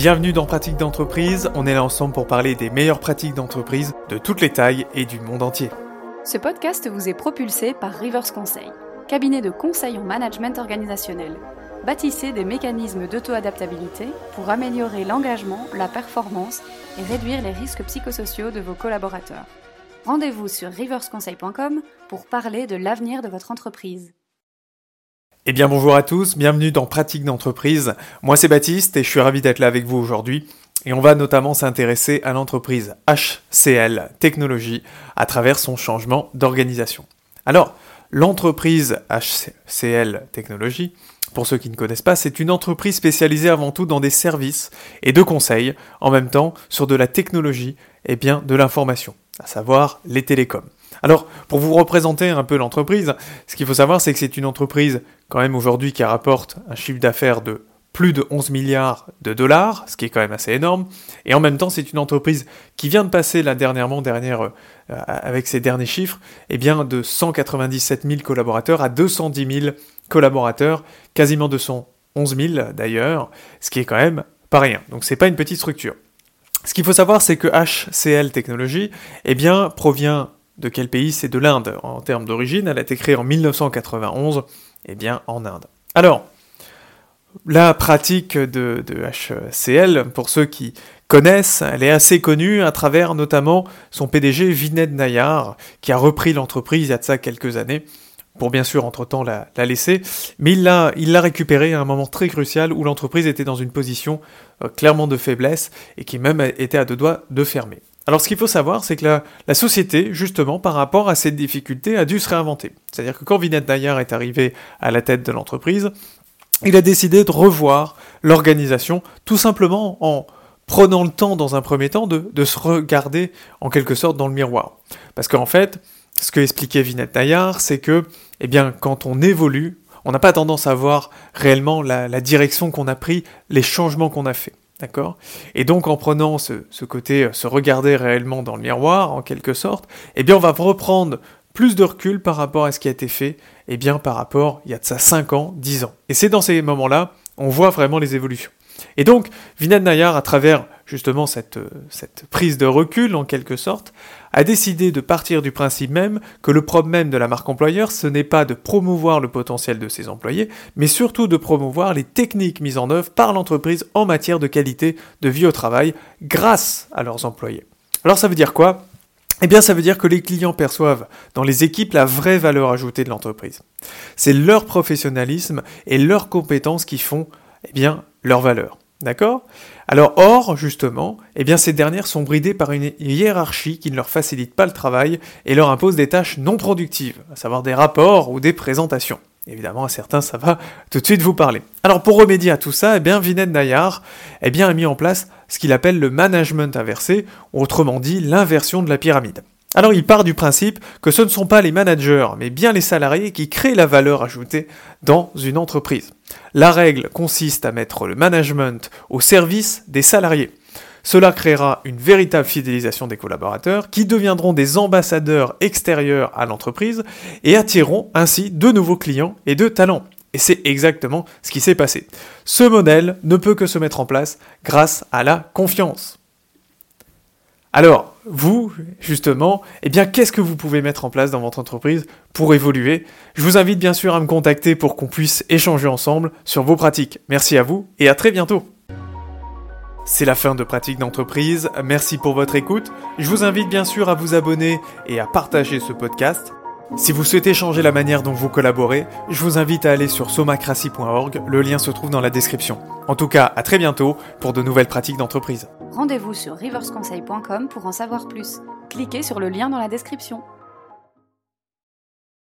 Bienvenue dans Pratique d'entreprise, on est là ensemble pour parler des meilleures pratiques d'entreprise de toutes les tailles et du monde entier. Ce podcast vous est propulsé par Rivers Conseil, cabinet de conseil en management organisationnel. Bâtissez des mécanismes d'auto-adaptabilité pour améliorer l'engagement, la performance et réduire les risques psychosociaux de vos collaborateurs. Rendez-vous sur riversconseil.com pour parler de l'avenir de votre entreprise. Eh bien bonjour à tous, bienvenue dans Pratique d'entreprise. Moi c'est Baptiste et je suis ravi d'être là avec vous aujourd'hui. Et on va notamment s'intéresser à l'entreprise HCL Technologies à travers son changement d'organisation. Alors, l'entreprise HCL Technologies, pour ceux qui ne connaissent pas, c'est une entreprise spécialisée avant tout dans des services et de conseils, en même temps sur de la technologie et bien de l'information, à savoir les télécoms. Alors, pour vous représenter un peu l'entreprise, ce qu'il faut savoir, c'est que c'est une entreprise, quand même aujourd'hui, qui rapporte un chiffre d'affaires de plus de 11 milliards de dollars, ce qui est quand même assez énorme. Et en même temps, c'est une entreprise qui vient de passer là dernièrement, dernière, euh, avec ses derniers chiffres, eh bien de 197 000 collaborateurs à 210 000 collaborateurs, quasiment 211 000 d'ailleurs, ce qui est quand même pas rien. Donc c'est pas une petite structure. Ce qu'il faut savoir, c'est que HCL Technologies, eh bien, provient de quel pays? C'est de l'Inde. En termes d'origine, elle a été créée en 1991, et eh bien en Inde. Alors, la pratique de, HCL, pour ceux qui connaissent, elle est assez connue à travers notamment son PDG Vined Nayar, qui a repris l'entreprise il y a de ça quelques années, pour bien sûr entre-temps la, laisser, mais il l'a il récupérée à un moment très crucial où l'entreprise était dans une position euh, clairement de faiblesse et qui même était à deux doigts de fermer. Alors ce qu'il faut savoir, c'est que la, société, justement, par rapport à cette difficulté, a dû se réinventer. C'est-à-dire que quand Vinet Nayar est arrivé à la tête de l'entreprise, il a décidé de revoir l'organisation, tout simplement en prenant le temps, dans un premier temps, de, se regarder en quelque sorte dans le miroir. Parce qu'en fait, ce que expliquait Vinet Nayar, c'est que, eh bien, quand on évolue, on n'a pas tendance à voir réellement la, direction qu'on a pris, les changements qu'on a fait. D'accord Et donc en prenant ce, côté, euh, se regarder réellement dans le miroir, en quelque sorte, eh bien on va reprendre plus de recul par rapport à ce qui a été fait, eh bien par rapport, il y a de ça 5 ans, 10 ans. Et c'est dans ces moments-là, on voit vraiment les évolutions. Et donc, Vinod Nayar, à travers justement cette, euh, cette prise de recul, en quelque sorte, a décidé de partir du principe même que le problème de la marque employeur, ce n'est pas de promouvoir le potentiel de ses employés, mais surtout de promouvoir les techniques mises en œuvre par l'entreprise en matière de qualité de vie au travail grâce à leurs employés. Alors ça veut dire quoi? Eh bien, ça veut dire que les clients perçoivent dans les équipes la vraie valeur ajoutée de l'entreprise. C'est leur professionnalisme et leurs compétences qui font, eh bien, leur valeur. D'accord? Alors, or, justement, eh bien, ces dernières sont bridées par une hiérarchie qui ne leur facilite pas le travail et leur impose des tâches non productives, à savoir des rapports ou des présentations. Évidemment, à certains, ça va tout de suite vous parler. Alors, pour remédier à tout ça, eh bien, Vined Nayar eh bien, a mis en place ce qu'il appelle le management inversé, autrement dit, l'inversion de la pyramide. Alors il part du principe que ce ne sont pas les managers, mais bien les salariés qui créent la valeur ajoutée dans une entreprise. La règle consiste à mettre le management au service des salariés. Cela créera une véritable fidélisation des collaborateurs qui deviendront des ambassadeurs extérieurs à l'entreprise et attireront ainsi de nouveaux clients et de talents. Et c'est exactement ce qui s'est passé. Ce modèle ne peut que se mettre en place grâce à la confiance. Alors, vous, justement, eh bien, qu'est-ce que vous pouvez mettre en place dans votre entreprise pour évoluer? Je vous invite bien sûr à me contacter pour qu'on puisse échanger ensemble sur vos pratiques. Merci à vous et à très bientôt. C'est la fin de Pratique d'entreprise, merci pour votre écoute. Je vous invite bien sûr à vous abonner et à partager ce podcast. Si vous souhaitez changer la manière dont vous collaborez, je vous invite à aller sur somacracy.org, le lien se trouve dans la description. En tout cas, à très bientôt pour de nouvelles pratiques d'entreprise. Rendez-vous sur riversconseil.com pour en savoir plus. Cliquez sur le lien dans la description.